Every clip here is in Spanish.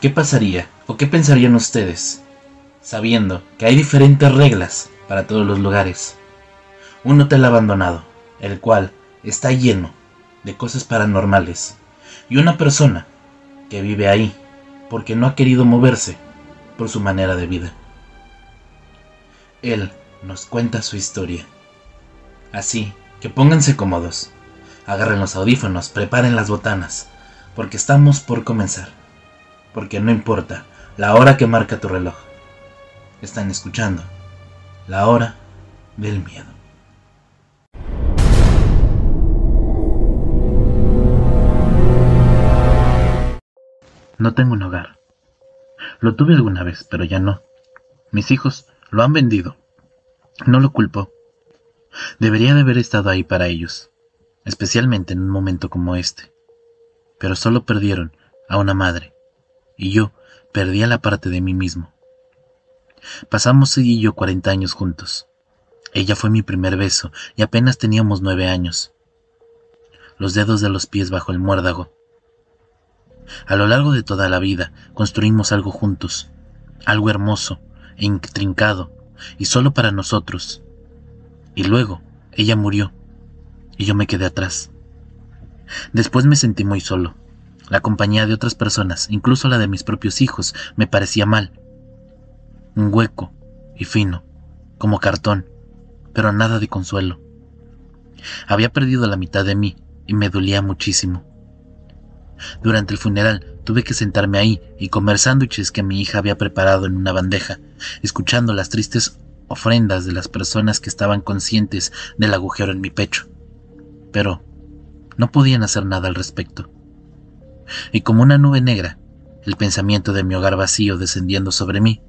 ¿Qué pasaría o qué pensarían ustedes sabiendo que hay diferentes reglas para todos los lugares? Un hotel abandonado, el cual está lleno de cosas paranormales, y una persona que vive ahí porque no ha querido moverse por su manera de vida. Él nos cuenta su historia. Así que pónganse cómodos, agarren los audífonos, preparen las botanas, porque estamos por comenzar. Porque no importa la hora que marca tu reloj. Están escuchando la hora del miedo. No tengo un hogar. Lo tuve alguna vez, pero ya no. Mis hijos lo han vendido. No lo culpo. Debería de haber estado ahí para ellos, especialmente en un momento como este. Pero solo perdieron a una madre, y yo perdí a la parte de mí mismo. Pasamos ella y yo 40 años juntos. Ella fue mi primer beso y apenas teníamos nueve años. Los dedos de los pies bajo el muérdago. A lo largo de toda la vida construimos algo juntos, algo hermoso e intrincado, y solo para nosotros. Y luego ella murió, y yo me quedé atrás. Después me sentí muy solo. La compañía de otras personas, incluso la de mis propios hijos, me parecía mal. Un hueco y fino, como cartón, pero nada de consuelo. Había perdido la mitad de mí y me dolía muchísimo. Durante el funeral tuve que sentarme ahí y comer sándwiches que mi hija había preparado en una bandeja, escuchando las tristes ofrendas de las personas que estaban conscientes del agujero en mi pecho. Pero no podían hacer nada al respecto. Y como una nube negra, el pensamiento de mi hogar vacío descendiendo sobre mí.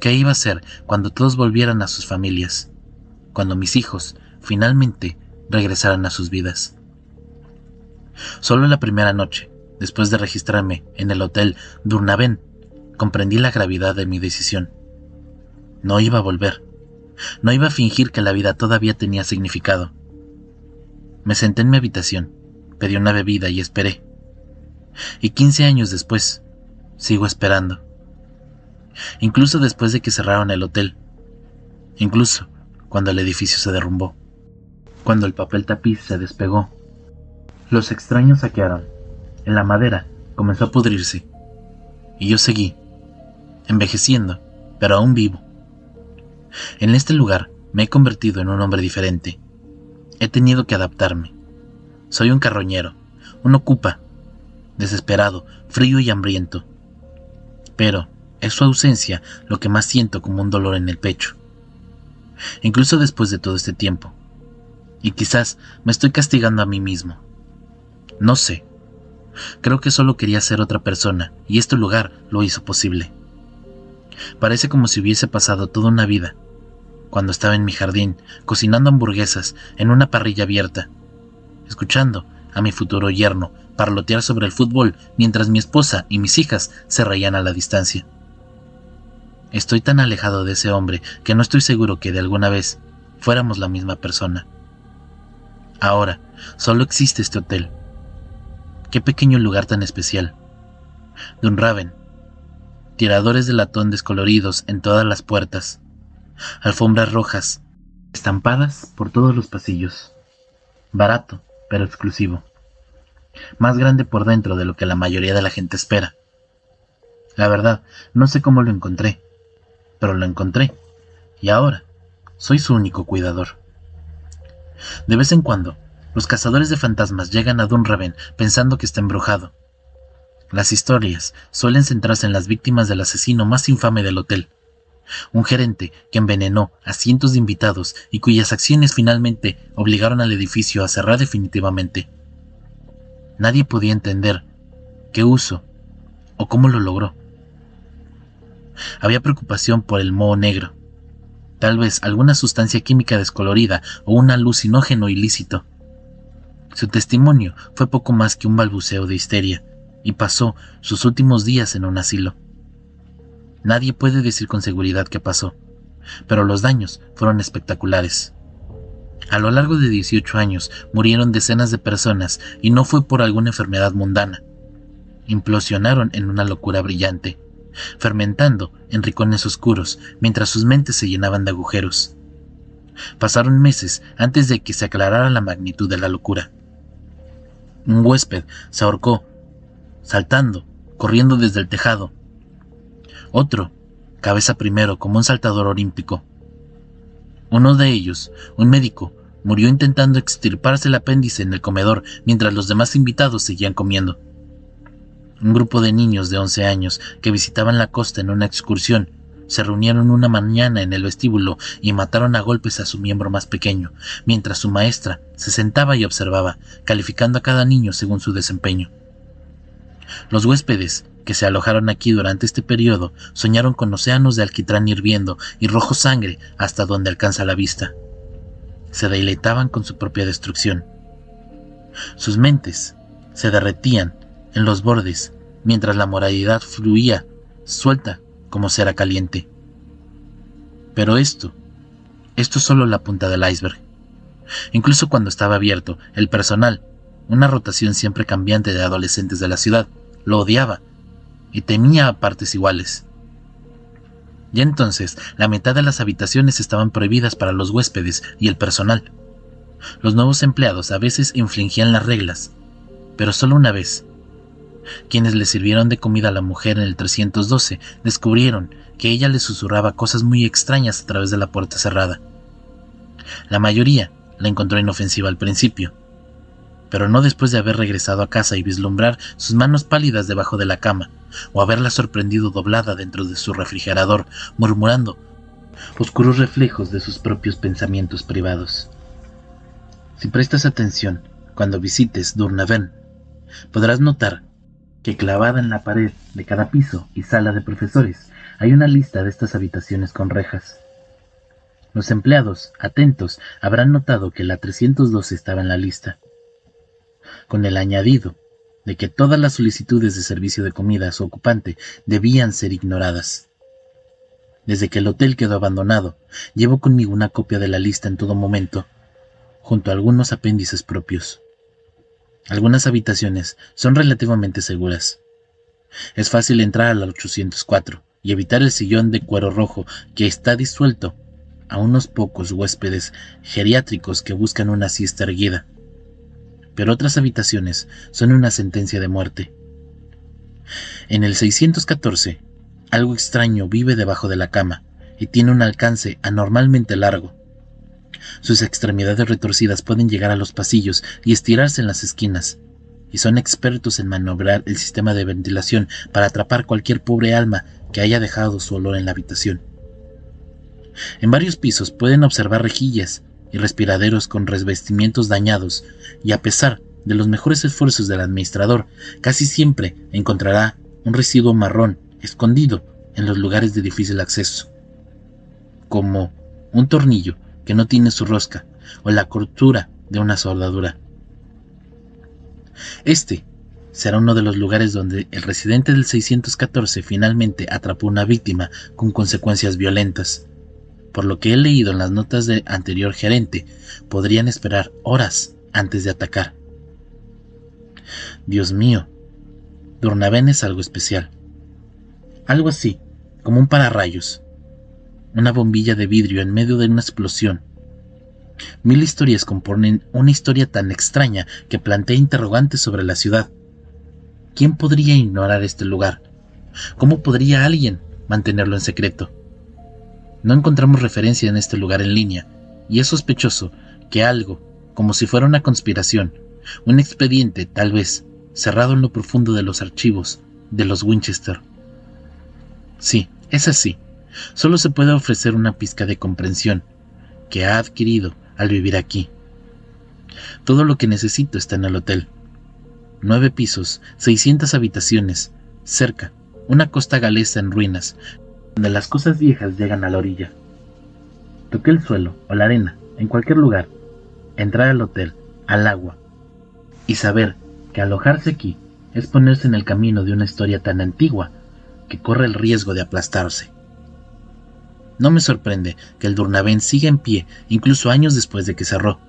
¿Qué iba a ser cuando todos volvieran a sus familias? Cuando mis hijos finalmente regresaran a sus vidas. Solo la primera noche, después de registrarme en el hotel Durnaven, comprendí la gravedad de mi decisión. No iba a volver. No iba a fingir que la vida todavía tenía significado. Me senté en mi habitación, pedí una bebida y esperé. Y quince años después, sigo esperando. Incluso después de que cerraron el hotel. Incluso cuando el edificio se derrumbó. Cuando el papel tapiz se despegó. Los extraños saquearon. En la madera comenzó a pudrirse. Y yo seguí, envejeciendo, pero aún vivo. En este lugar me he convertido en un hombre diferente. He tenido que adaptarme. Soy un carroñero, un ocupa, desesperado, frío y hambriento. Pero es su ausencia lo que más siento como un dolor en el pecho. Incluso después de todo este tiempo. Y quizás me estoy castigando a mí mismo. No sé. Creo que solo quería ser otra persona y este lugar lo hizo posible. Parece como si hubiese pasado toda una vida, cuando estaba en mi jardín, cocinando hamburguesas en una parrilla abierta, escuchando a mi futuro yerno parlotear sobre el fútbol mientras mi esposa y mis hijas se reían a la distancia. Estoy tan alejado de ese hombre que no estoy seguro que de alguna vez fuéramos la misma persona. Ahora, solo existe este hotel. Qué pequeño lugar tan especial. Dunraven, tiradores de latón descoloridos en todas las puertas, alfombras rojas, estampadas por todos los pasillos. Barato, pero exclusivo. Más grande por dentro de lo que la mayoría de la gente espera. La verdad, no sé cómo lo encontré, pero lo encontré, y ahora soy su único cuidador. De vez en cuando, los cazadores de fantasmas llegan a Dunraven pensando que está embrujado, las historias suelen centrarse en las víctimas del asesino más infame del hotel, un gerente que envenenó a cientos de invitados y cuyas acciones finalmente obligaron al edificio a cerrar definitivamente. Nadie podía entender qué uso o cómo lo logró. Había preocupación por el moho negro, tal vez alguna sustancia química descolorida o un alucinógeno ilícito. Su testimonio fue poco más que un balbuceo de histeria y pasó sus últimos días en un asilo. Nadie puede decir con seguridad qué pasó, pero los daños fueron espectaculares. A lo largo de 18 años murieron decenas de personas y no fue por alguna enfermedad mundana. implosionaron en una locura brillante, fermentando en rincones oscuros mientras sus mentes se llenaban de agujeros. Pasaron meses antes de que se aclarara la magnitud de la locura. Un huésped se ahorcó, saltando, corriendo desde el tejado. Otro, cabeza primero como un saltador olímpico. Uno de ellos, un médico, murió intentando extirparse el apéndice en el comedor mientras los demás invitados seguían comiendo. Un grupo de niños de 11 años que visitaban la costa en una excursión se reunieron una mañana en el vestíbulo y mataron a golpes a su miembro más pequeño, mientras su maestra se sentaba y observaba, calificando a cada niño según su desempeño. Los huéspedes que se alojaron aquí durante este periodo soñaron con océanos de alquitrán hirviendo y rojo sangre hasta donde alcanza la vista. Se deleitaban con su propia destrucción. Sus mentes se derretían en los bordes mientras la moralidad fluía suelta como cera caliente. Pero esto, esto es solo la punta del iceberg. Incluso cuando estaba abierto, el personal, una rotación siempre cambiante de adolescentes de la ciudad, lo odiaba y temía a partes iguales. Ya entonces, la mitad de las habitaciones estaban prohibidas para los huéspedes y el personal. Los nuevos empleados a veces infringían las reglas, pero solo una vez, quienes le sirvieron de comida a la mujer en el 312 descubrieron que ella le susurraba cosas muy extrañas a través de la puerta cerrada. La mayoría la encontró inofensiva al principio, pero no después de haber regresado a casa y vislumbrar sus manos pálidas debajo de la cama, o haberla sorprendido doblada dentro de su refrigerador, murmurando oscuros reflejos de sus propios pensamientos privados. Si prestas atención cuando visites Durnaven, podrás notar que clavada en la pared de cada piso y sala de profesores hay una lista de estas habitaciones con rejas. Los empleados, atentos, habrán notado que la 312 estaba en la lista, con el añadido de que todas las solicitudes de servicio de comida a su ocupante debían ser ignoradas. Desde que el hotel quedó abandonado, llevo conmigo una copia de la lista en todo momento, junto a algunos apéndices propios. Algunas habitaciones son relativamente seguras. Es fácil entrar a la 804 y evitar el sillón de cuero rojo que está disuelto a unos pocos huéspedes geriátricos que buscan una siesta erguida. Pero otras habitaciones son una sentencia de muerte. En el 614, algo extraño vive debajo de la cama y tiene un alcance anormalmente largo. Sus extremidades retorcidas pueden llegar a los pasillos y estirarse en las esquinas, y son expertos en maniobrar el sistema de ventilación para atrapar cualquier pobre alma que haya dejado su olor en la habitación. En varios pisos pueden observar rejillas y respiraderos con revestimientos dañados, y a pesar de los mejores esfuerzos del administrador, casi siempre encontrará un residuo marrón escondido en los lugares de difícil acceso, como un tornillo que no tiene su rosca o la cortura de una soldadura. Este será uno de los lugares donde el residente del 614 finalmente atrapó una víctima con consecuencias violentas. Por lo que he leído en las notas del anterior gerente, podrían esperar horas antes de atacar. Dios mío, Durnaven es algo especial. Algo así, como un pararrayos, una bombilla de vidrio en medio de una explosión. Mil historias componen una historia tan extraña que plantea interrogantes sobre la ciudad. ¿Quién podría ignorar este lugar? ¿Cómo podría alguien mantenerlo en secreto? No encontramos referencia en este lugar en línea, y es sospechoso que algo, como si fuera una conspiración, un expediente, tal vez, cerrado en lo profundo de los archivos de los Winchester. Sí, es así. Solo se puede ofrecer una pizca de comprensión que ha adquirido al vivir aquí. Todo lo que necesito está en el hotel. Nueve pisos, 600 habitaciones, cerca, una costa galesa en ruinas, donde las cosas viejas llegan a la orilla. Toqué el suelo o la arena, en cualquier lugar, entrar al hotel, al agua, y saber que alojarse aquí es ponerse en el camino de una historia tan antigua que corre el riesgo de aplastarse. No me sorprende que el Durnaven siga en pie incluso años después de que cerró.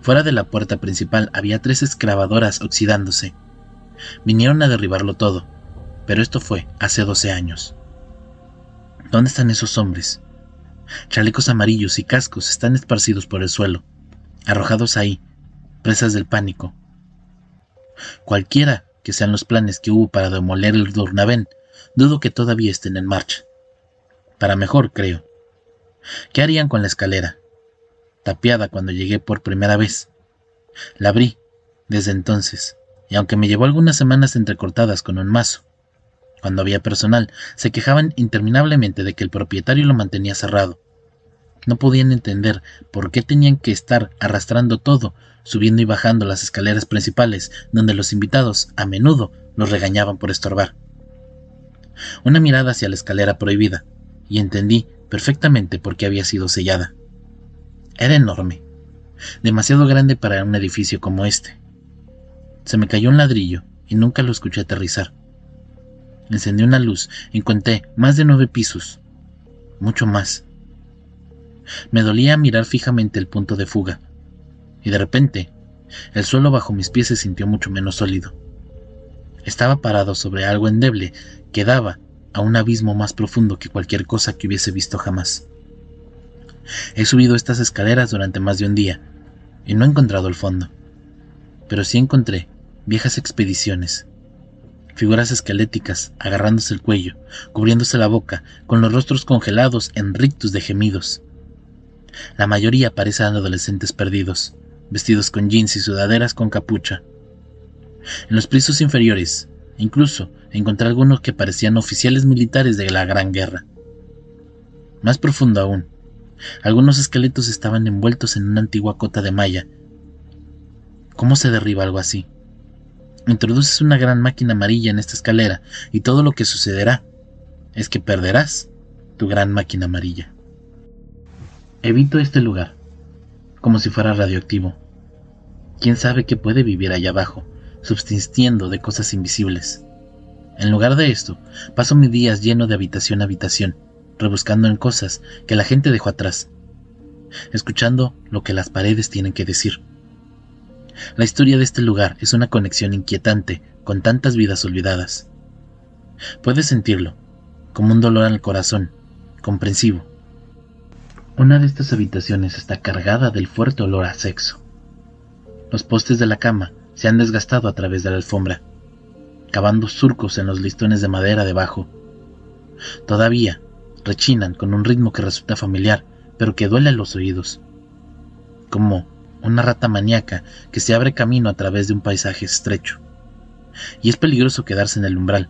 Fuera de la puerta principal había tres excavadoras oxidándose. Vinieron a derribarlo todo, pero esto fue hace 12 años. ¿Dónde están esos hombres? Chalecos amarillos y cascos están esparcidos por el suelo, arrojados ahí, presas del pánico. Cualquiera que sean los planes que hubo para demoler el Dornavén, dudo que todavía estén en marcha. Para mejor, creo. ¿Qué harían con la escalera? Tapiada cuando llegué por primera vez. La abrí, desde entonces, y aunque me llevó algunas semanas entrecortadas con un mazo, cuando había personal, se quejaban interminablemente de que el propietario lo mantenía cerrado. No podían entender por qué tenían que estar arrastrando todo, subiendo y bajando las escaleras principales, donde los invitados, a menudo, los regañaban por estorbar. Una mirada hacia la escalera prohibida, y entendí perfectamente por qué había sido sellada. Era enorme, demasiado grande para un edificio como este. Se me cayó un ladrillo y nunca lo escuché aterrizar. Encendí una luz y conté más de nueve pisos, mucho más. Me dolía mirar fijamente el punto de fuga, y de repente el suelo bajo mis pies se sintió mucho menos sólido. Estaba parado sobre algo endeble que daba a un abismo más profundo que cualquier cosa que hubiese visto jamás. He subido estas escaleras durante más de un día y no he encontrado el fondo, pero sí encontré viejas expediciones, figuras esqueléticas agarrándose el cuello, cubriéndose la boca, con los rostros congelados en rictus de gemidos. La mayoría parecen adolescentes perdidos, vestidos con jeans y sudaderas con capucha. En los pisos inferiores, incluso encontré algunos que parecían oficiales militares de la Gran Guerra. Más profundo aún, algunos esqueletos estaban envueltos en una antigua cota de malla. ¿Cómo se derriba algo así? Introduces una gran máquina amarilla en esta escalera y todo lo que sucederá es que perderás tu gran máquina amarilla. Evito este lugar, como si fuera radioactivo. ¿Quién sabe qué puede vivir allá abajo, subsistiendo de cosas invisibles? En lugar de esto, paso mis días lleno de habitación a habitación, rebuscando en cosas que la gente dejó atrás, escuchando lo que las paredes tienen que decir. La historia de este lugar es una conexión inquietante con tantas vidas olvidadas. Puedes sentirlo, como un dolor al corazón, comprensivo. Una de estas habitaciones está cargada del fuerte olor a sexo. Los postes de la cama se han desgastado a través de la alfombra, cavando surcos en los listones de madera debajo. Todavía rechinan con un ritmo que resulta familiar, pero que duele a los oídos. Como una rata maníaca que se abre camino a través de un paisaje estrecho. Y es peligroso quedarse en el umbral,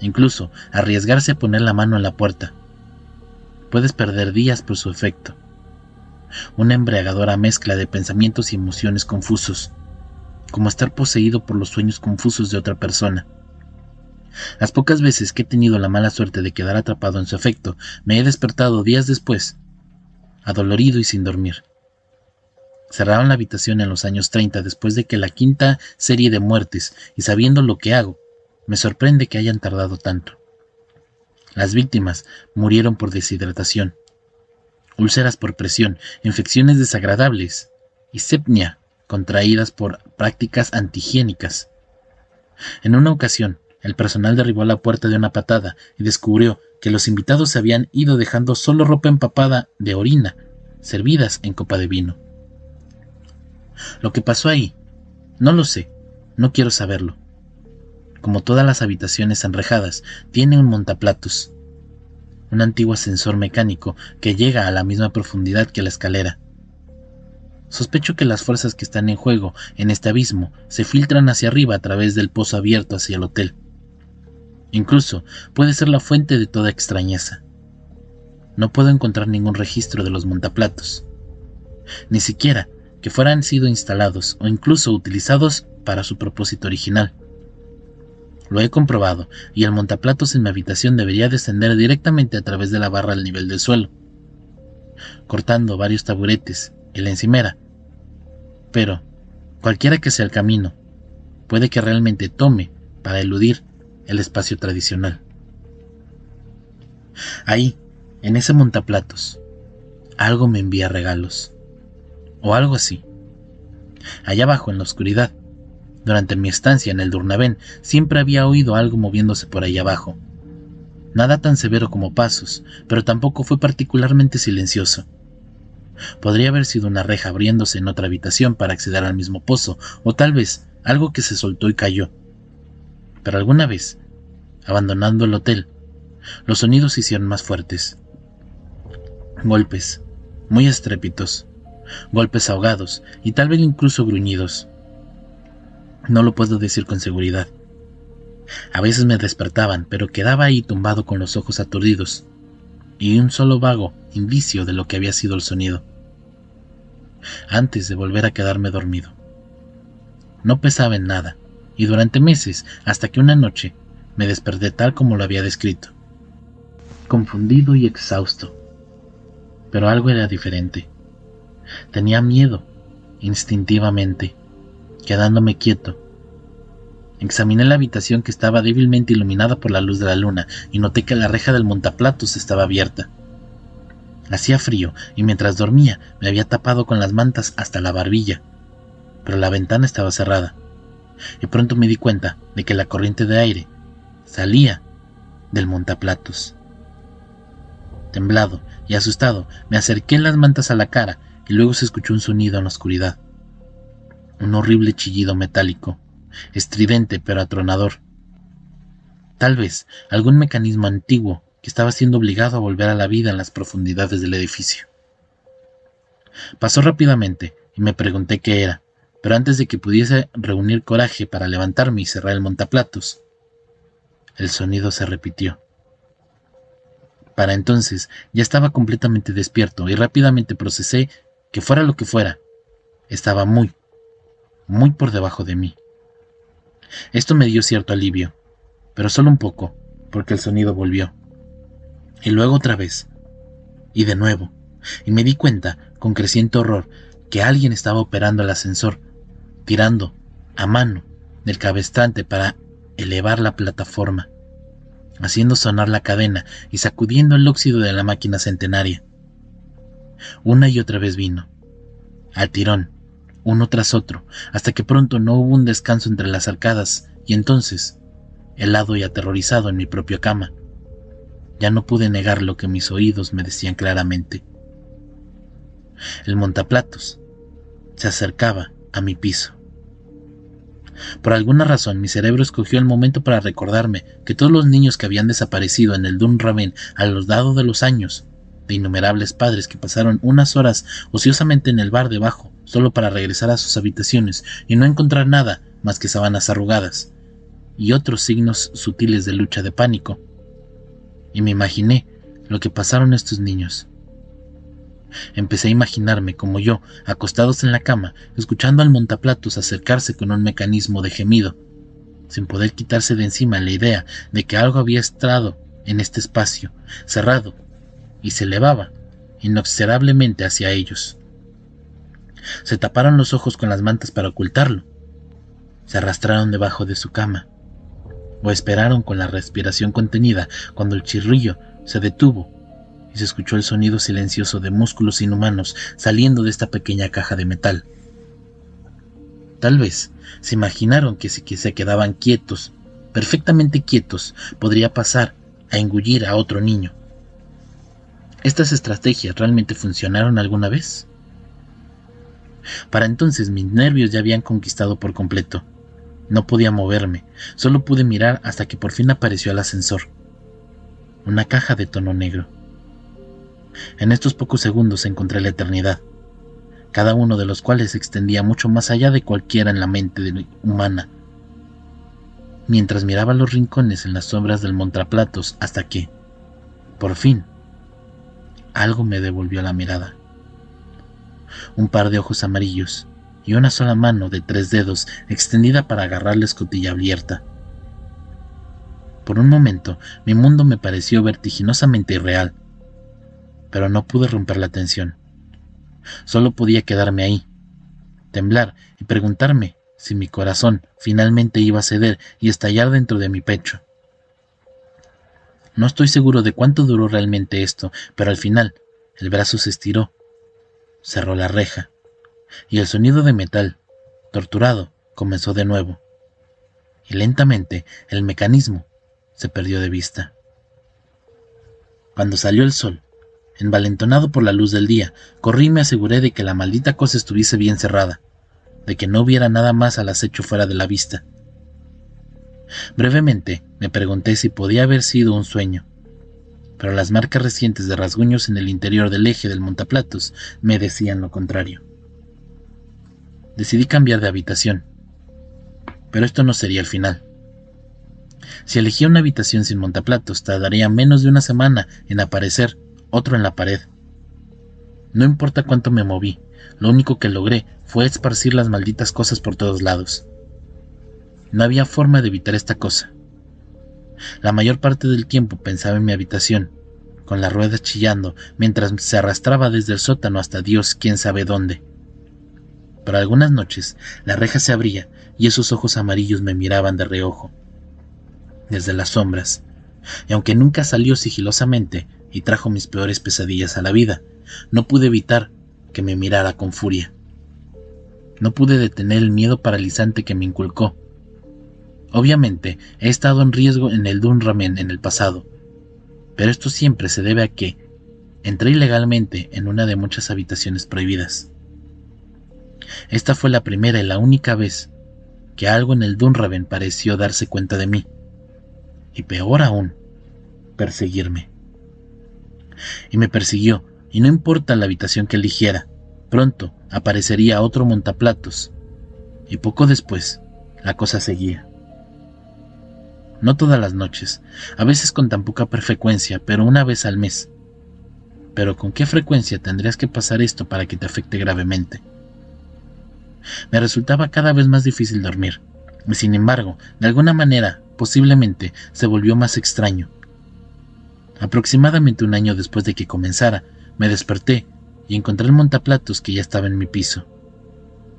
incluso arriesgarse a poner la mano en la puerta. Puedes perder días por su efecto. Una embriagadora mezcla de pensamientos y emociones confusos, como estar poseído por los sueños confusos de otra persona. Las pocas veces que he tenido la mala suerte de quedar atrapado en su efecto, me he despertado días después, adolorido y sin dormir. Cerraron la habitación en los años 30 después de que la quinta serie de muertes y sabiendo lo que hago, me sorprende que hayan tardado tanto. Las víctimas murieron por deshidratación, úlceras por presión, infecciones desagradables y sepnia contraídas por prácticas antihigiénicas. En una ocasión, el personal derribó la puerta de una patada y descubrió que los invitados se habían ido dejando solo ropa empapada de orina, servidas en copa de vino. Lo que pasó ahí, no lo sé, no quiero saberlo. Como todas las habitaciones enrejadas, tiene un montaplatos, un antiguo ascensor mecánico que llega a la misma profundidad que la escalera. Sospecho que las fuerzas que están en juego en este abismo se filtran hacia arriba a través del pozo abierto hacia el hotel. Incluso puede ser la fuente de toda extrañeza. No puedo encontrar ningún registro de los montaplatos. Ni siquiera que fueran sido instalados o incluso utilizados para su propósito original. Lo he comprobado, y el montaplatos en mi habitación debería descender directamente a través de la barra al nivel del suelo, cortando varios taburetes y la encimera. Pero, cualquiera que sea el camino, puede que realmente tome para eludir el espacio tradicional. Ahí, en ese montaplatos, algo me envía regalos o algo así. Allá abajo, en la oscuridad, Durante mi estancia en el Durnavén siempre había oído algo moviéndose por ahí abajo. Nada tan severo como pasos, pero tampoco fue particularmente silencioso. Podría haber sido una reja abriéndose en otra habitación para acceder al mismo pozo, o tal vez algo que se soltó y cayó. Pero alguna vez, abandonando el hotel, los sonidos se hicieron más fuertes. Golpes, muy estrépitos, golpes ahogados y tal vez incluso gruñidos. No lo puedo decir con seguridad. A veces me despertaban, pero quedaba ahí tumbado con los ojos aturdidos, y un solo vago indicio de lo que había sido el sonido, antes de volver a quedarme dormido. No pesaba en nada, y durante meses, hasta que una noche, me desperté tal como lo había descrito, confundido y exhausto. Pero algo era diferente. Tenía miedo, instintivamente, quedándome quieto. Examiné la habitación que estaba débilmente iluminada por la luz de la luna y noté que la reja del montaplatos estaba abierta. Hacía frío y mientras dormía me había tapado con las mantas hasta la barbilla, pero la ventana estaba cerrada. Y pronto me di cuenta de que la corriente de aire salía del montaplatos. Temblado y asustado, me acerqué las mantas a la cara y luego se escuchó un sonido en la oscuridad. Un horrible chillido metálico, estridente pero atronador. Tal vez algún mecanismo antiguo que estaba siendo obligado a volver a la vida en las profundidades del edificio. Pasó rápidamente y me pregunté qué era, pero antes de que pudiese reunir coraje para levantarme y cerrar el montaplatos, el sonido se repitió. Para entonces ya estaba completamente despierto y rápidamente procesé que fuera lo que fuera, estaba muy, muy por debajo de mí. Esto me dio cierto alivio, pero solo un poco, porque el sonido volvió. Y luego otra vez. Y de nuevo. Y me di cuenta, con creciente horror, que alguien estaba operando el ascensor, tirando, a mano, del cabestrante para elevar la plataforma, haciendo sonar la cadena y sacudiendo el óxido de la máquina centenaria. Una y otra vez vino, al tirón, uno tras otro, hasta que pronto no hubo un descanso entre las arcadas, y entonces, helado y aterrorizado en mi propia cama, ya no pude negar lo que mis oídos me decían claramente. El montaplatos se acercaba a mi piso. Por alguna razón mi cerebro escogió el momento para recordarme que todos los niños que habían desaparecido en el Dunraven a los dados de los años, de innumerables padres que pasaron unas horas ociosamente en el bar debajo solo para regresar a sus habitaciones y no encontrar nada más que sábanas arrugadas y otros signos sutiles de lucha de pánico, y me imaginé lo que pasaron estos niños. Empecé a imaginarme como yo, acostados en la cama, escuchando al montaplatos acercarse con un mecanismo de gemido, sin poder quitarse de encima la idea de que algo había estado en este espacio, cerrado, y se elevaba inobservablemente hacia ellos. Se taparon los ojos con las mantas para ocultarlo. Se arrastraron debajo de su cama o esperaron con la respiración contenida cuando el chirrillo se detuvo y se escuchó el sonido silencioso de músculos inhumanos saliendo de esta pequeña caja de metal. Tal vez se imaginaron que si se quedaban quietos, perfectamente quietos, podría pasar a engullir a otro niño. ¿Estas estrategias realmente funcionaron alguna vez? Para entonces mis nervios ya habían conquistado por completo. No podía moverme, solo pude mirar hasta que por fin apareció el ascensor. Una caja de tono negro. En estos pocos segundos encontré la eternidad, cada uno de los cuales se extendía mucho más allá de cualquiera en la mente humana. Mientras miraba los rincones en las sombras del montaplatos hasta que, por fin, algo me devolvió la mirada. Un par de ojos amarillos, y una sola mano de tres dedos extendida para agarrar la escotilla abierta. Por un momento mi mundo me pareció vertiginosamente irreal, pero no pude romper la tensión. Solo podía quedarme ahí, temblar y preguntarme si mi corazón finalmente iba a ceder y estallar dentro de mi pecho. No estoy seguro de cuánto duró realmente esto, pero al final el brazo se estiró, cerró la reja y el sonido de metal, torturado, comenzó de nuevo, y lentamente el mecanismo se perdió de vista. Cuando salió el sol, envalentonado por la luz del día, corrí y me aseguré de que la maldita cosa estuviese bien cerrada, de que no hubiera nada más al acecho fuera de la vista. Brevemente me pregunté si podía haber sido un sueño, pero las marcas recientes de rasguños en el interior del eje del montaplatos me decían lo contrario. Decidí cambiar de habitación, pero esto no sería el final. Si elegía una habitación sin montaplatos, tardaría menos de una semana en aparecer otro en la pared. No importa cuánto me moví, lo único que logré fue esparcir las malditas cosas por todos lados. No había forma de evitar esta cosa. La mayor parte del tiempo pensaba en mi habitación, con las ruedas chillando, mientras se arrastraba desde el sótano hasta Dios quién sabe dónde. Pero algunas noches la reja se abría y esos ojos amarillos me miraban de reojo, desde las sombras, y aunque nunca salió sigilosamente y trajo mis peores pesadillas a la vida, no pude evitar que me mirara con furia. No pude detener el miedo paralizante que me inculcó. Obviamente, he estado en riesgo en el Dunramen en el pasado, pero esto siempre se debe a que entré ilegalmente en una de muchas habitaciones prohibidas. Esta fue la primera y la única vez que algo en el Dunraven pareció darse cuenta de mí, y peor aún, perseguirme. Y me persiguió y no importa la habitación que eligiera, pronto aparecería otro montaplatos, y poco después la cosa seguía. No todas las noches, a veces con tan poca frecuencia, pero una vez al mes. Pero ¿con qué frecuencia tendrías que pasar esto para que te afecte gravemente? Me resultaba cada vez más difícil dormir, y sin embargo, de alguna manera, posiblemente, se volvió más extraño. Aproximadamente un año después de que comenzara, me desperté y encontré el montaplatos que ya estaba en mi piso,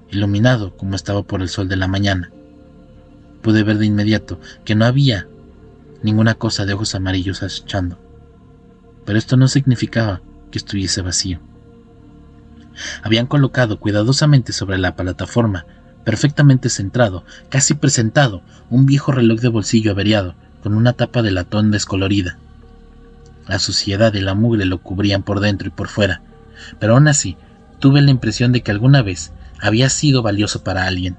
iluminado como estaba por el sol de la mañana. Pude ver de inmediato que no había ninguna cosa de ojos amarillos acechando, pero esto no significaba que estuviese vacío. Habían colocado cuidadosamente sobre la plataforma, perfectamente centrado, casi presentado, un viejo reloj de bolsillo averiado, con una tapa de latón descolorida. La suciedad y la mugre lo cubrían por dentro y por fuera, pero aún así tuve la impresión de que alguna vez había sido valioso para alguien.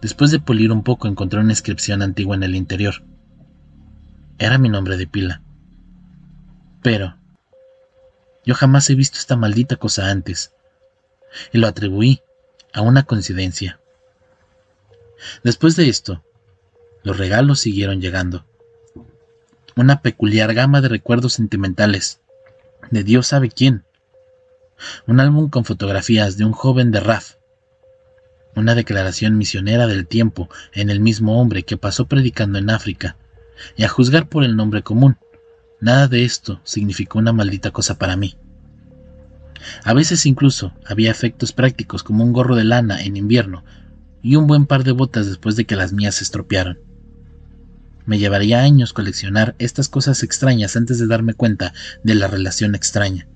Después de pulir un poco encontré una inscripción antigua en el interior. Era mi nombre de pila. Pero yo jamás he visto esta maldita cosa antes, y lo atribuí a una coincidencia. Después de esto, los regalos siguieron llegando una peculiar gama de recuerdos sentimentales, de Dios sabe quién, un álbum con fotografías de un joven de Raf, una declaración misionera del tiempo en el mismo hombre que pasó predicando en África, y a juzgar por el nombre común, nada de esto significó una maldita cosa para mí. A veces incluso había efectos prácticos como un gorro de lana en invierno y un buen par de botas después de que las mías se estropearon. Me llevaría años coleccionar estas cosas extrañas antes de darme cuenta de la relación extraña.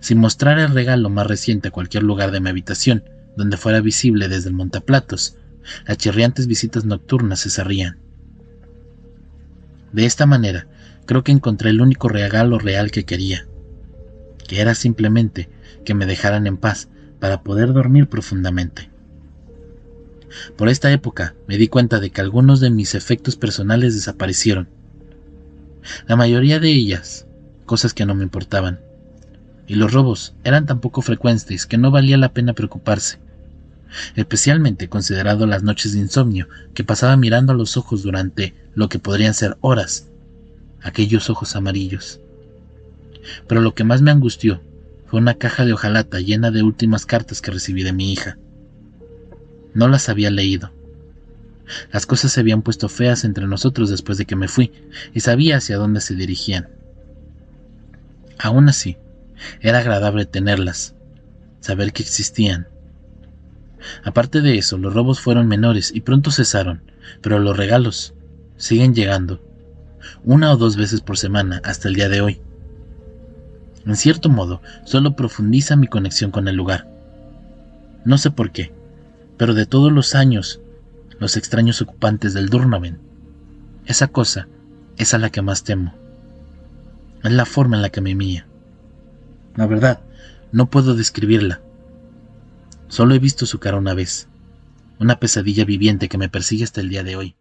Si mostrara el regalo más reciente a cualquier lugar de mi habitación, donde fuera visible desde el montaplatos, las chirriantes visitas nocturnas se cerrían. De esta manera, creo que encontré el único regalo real que quería, que era simplemente que me dejaran en paz para poder dormir profundamente. Por esta época me di cuenta de que algunos de mis efectos personales desaparecieron. La mayoría de ellas, cosas que no me importaban. Y los robos eran tan poco frecuentes que no valía la pena preocuparse. Especialmente considerado las noches de insomnio que pasaba mirando a los ojos durante lo que podrían ser horas. Aquellos ojos amarillos. Pero lo que más me angustió fue una caja de hojalata llena de últimas cartas que recibí de mi hija. No las había leído. Las cosas se habían puesto feas entre nosotros después de que me fui, y sabía hacia dónde se dirigían. Aún así, era agradable tenerlas, saber que existían. Aparte de eso, los robos fueron menores y pronto cesaron, pero los regalos siguen llegando, una o dos veces por semana hasta el día de hoy. En cierto modo, solo profundiza mi conexión con el lugar. No sé por qué, Pero de todos los años, los extraños ocupantes del Durnaven, esa cosa es a la que más temo. Es la forma en la que me mía. La verdad, no puedo describirla. Solo he visto su cara una vez, una pesadilla viviente que me persigue hasta el día de hoy.